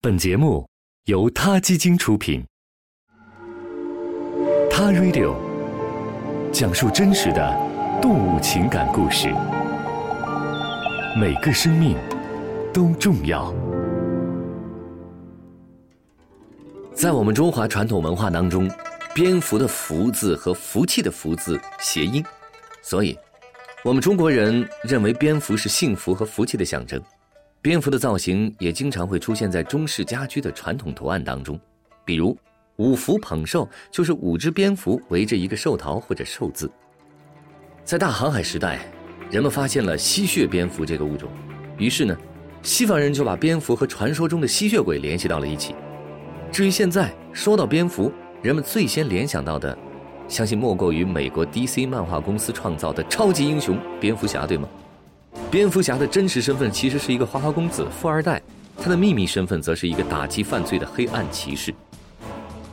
本节目由他基金出品，《他 Radio》讲述真实的动物情感故事，每个生命都重要。在我们中华传统文化当中，蝙蝠的“福”字和福气的“福”字谐音，所以，我们中国人认为蝙蝠是幸福和福气的象征。蝙蝠的造型也经常会出现在中式家居的传统图案当中，比如五福捧寿就是五只蝙蝠围着一个寿桃或者寿字。在大航海时代，人们发现了吸血蝙蝠这个物种，于是呢，西方人就把蝙蝠和传说中的吸血鬼联系到了一起。至于现在说到蝙蝠，人们最先联想到的，相信莫过于美国 DC 漫画公司创造的超级英雄蝙蝠侠，对吗？蝙蝠侠的真实身份其实是一个花花公子、富二代，他的秘密身份则是一个打击犯罪的黑暗骑士。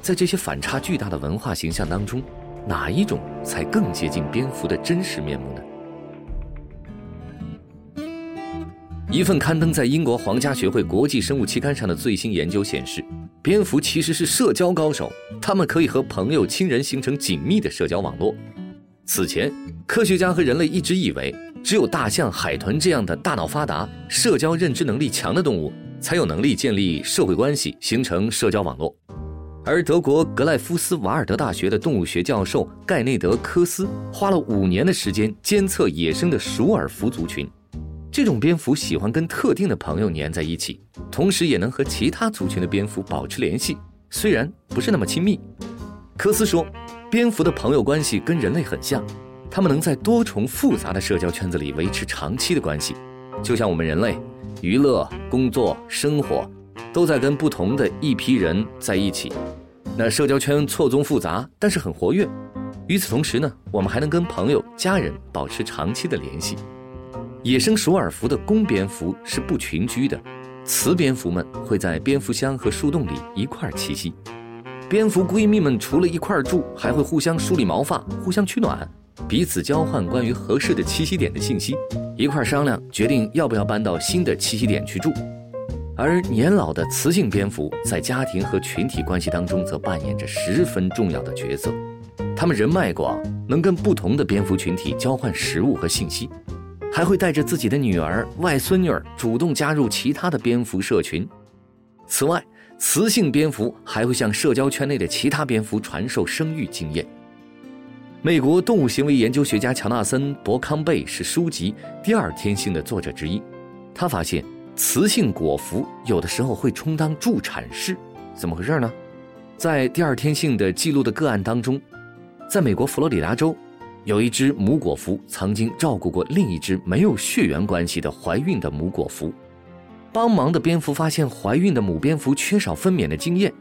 在这些反差巨大的文化形象当中，哪一种才更接近蝙蝠的真实面目呢？一份刊登在英国皇家学会国际生物期刊上的最新研究显示，蝙蝠其实是社交高手，他们可以和朋友、亲人形成紧密的社交网络。此前，科学家和人类一直以为。只有大象、海豚这样的大脑发达、社交认知能力强的动物，才有能力建立社会关系、形成社交网络。而德国格赖夫斯瓦尔德大学的动物学教授盖内德科斯花了五年的时间监测野生的鼠耳蝠族群。这种蝙蝠喜欢跟特定的朋友粘在一起，同时也能和其他族群的蝙蝠保持联系，虽然不是那么亲密。科斯说，蝙蝠的朋友关系跟人类很像。他们能在多重复杂的社交圈子里维持长期的关系，就像我们人类，娱乐、工作、生活，都在跟不同的一批人在一起。那社交圈错综复杂，但是很活跃。与此同时呢，我们还能跟朋友、家人保持长期的联系。野生鼠耳蝠的公蝙蝠是不群居的，雌蝙蝠们会在蝙蝠箱和树洞里一块儿栖息。蝙蝠闺蜜们除了一块儿住，还会互相梳理毛发，互相取暖。彼此交换关于合适的栖息点的信息，一块商量决定要不要搬到新的栖息点去住。而年老的雌性蝙蝠在家庭和群体关系当中则扮演着十分重要的角色。它们人脉广，能跟不同的蝙蝠群体交换食物和信息，还会带着自己的女儿、外孙女儿主动加入其他的蝙蝠社群。此外，雌性蝙蝠还会向社交圈内的其他蝙蝠传授生育经验。美国动物行为研究学家乔纳森·伯康贝是书籍《第二天性》的作者之一。他发现，雌性果蝠有的时候会充当助产士，怎么回事呢？在《第二天性》的记录的个案当中，在美国佛罗里达州，有一只母果蝠曾经照顾过另一只没有血缘关系的怀孕的母果蝠。帮忙的蝙蝠发现，怀孕的母蝙蝠缺少分娩的经验，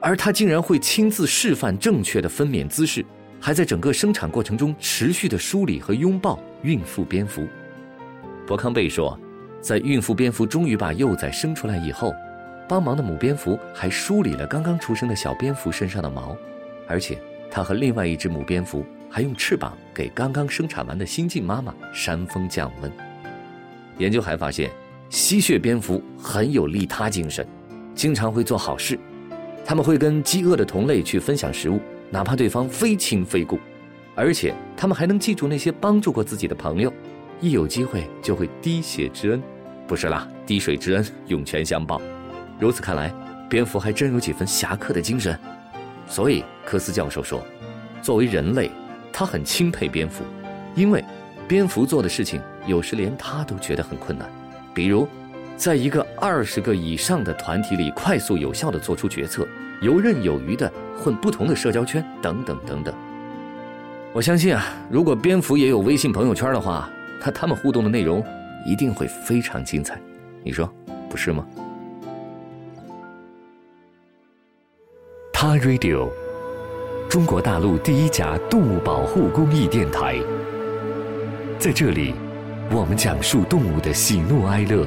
而它竟然会亲自示范正确的分娩姿势。还在整个生产过程中持续的梳理和拥抱孕妇蝙蝠。伯康贝说，在孕妇蝙蝠终于把幼崽生出来以后，帮忙的母蝙蝠还梳理了刚刚出生的小蝙蝠身上的毛，而且他和另外一只母蝙蝠还用翅膀给刚刚生产完的新晋妈妈扇风降温。研究还发现，吸血蝙蝠很有利他精神，经常会做好事，他们会跟饥饿的同类去分享食物。哪怕对方非亲非故，而且他们还能记住那些帮助过自己的朋友，一有机会就会滴血之恩，不是啦，滴水之恩涌泉相报。如此看来，蝙蝠还真有几分侠客的精神。所以科斯教授说，作为人类，他很钦佩蝙蝠，因为蝙蝠做的事情有时连他都觉得很困难，比如，在一个二十个以上的团体里快速有效地做出决策。游刃有余的混不同的社交圈，等等等等。我相信啊，如果蝙蝠也有微信朋友圈的话，那他们互动的内容一定会非常精彩。你说，不是吗？他 Radio，中国大陆第一家动物保护公益电台。在这里，我们讲述动物的喜怒哀乐，